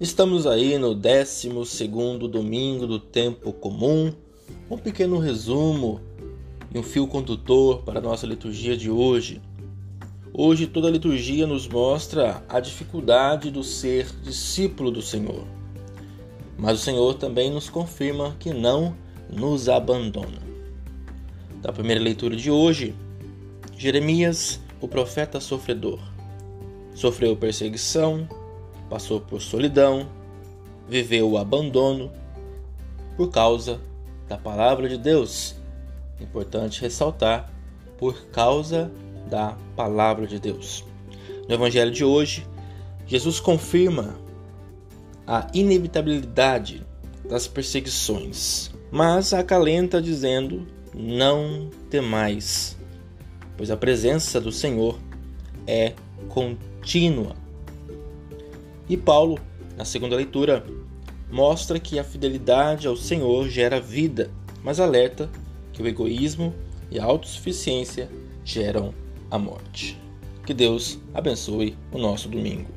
Estamos aí no 12 domingo do tempo comum. Um pequeno resumo e um fio condutor para a nossa liturgia de hoje. Hoje toda a liturgia nos mostra a dificuldade do ser discípulo do Senhor. Mas o Senhor também nos confirma que não nos abandona. Da primeira leitura de hoje, Jeremias, o profeta sofredor, sofreu perseguição, passou por solidão, viveu o abandono por causa da palavra de Deus. Importante ressaltar, por causa da palavra de Deus. No evangelho de hoje, Jesus confirma a inevitabilidade das perseguições, mas acalenta dizendo: Não temais, pois a presença do Senhor é contínua e Paulo, na segunda leitura, mostra que a fidelidade ao Senhor gera vida, mas alerta que o egoísmo e a autossuficiência geram a morte. Que Deus abençoe o nosso domingo.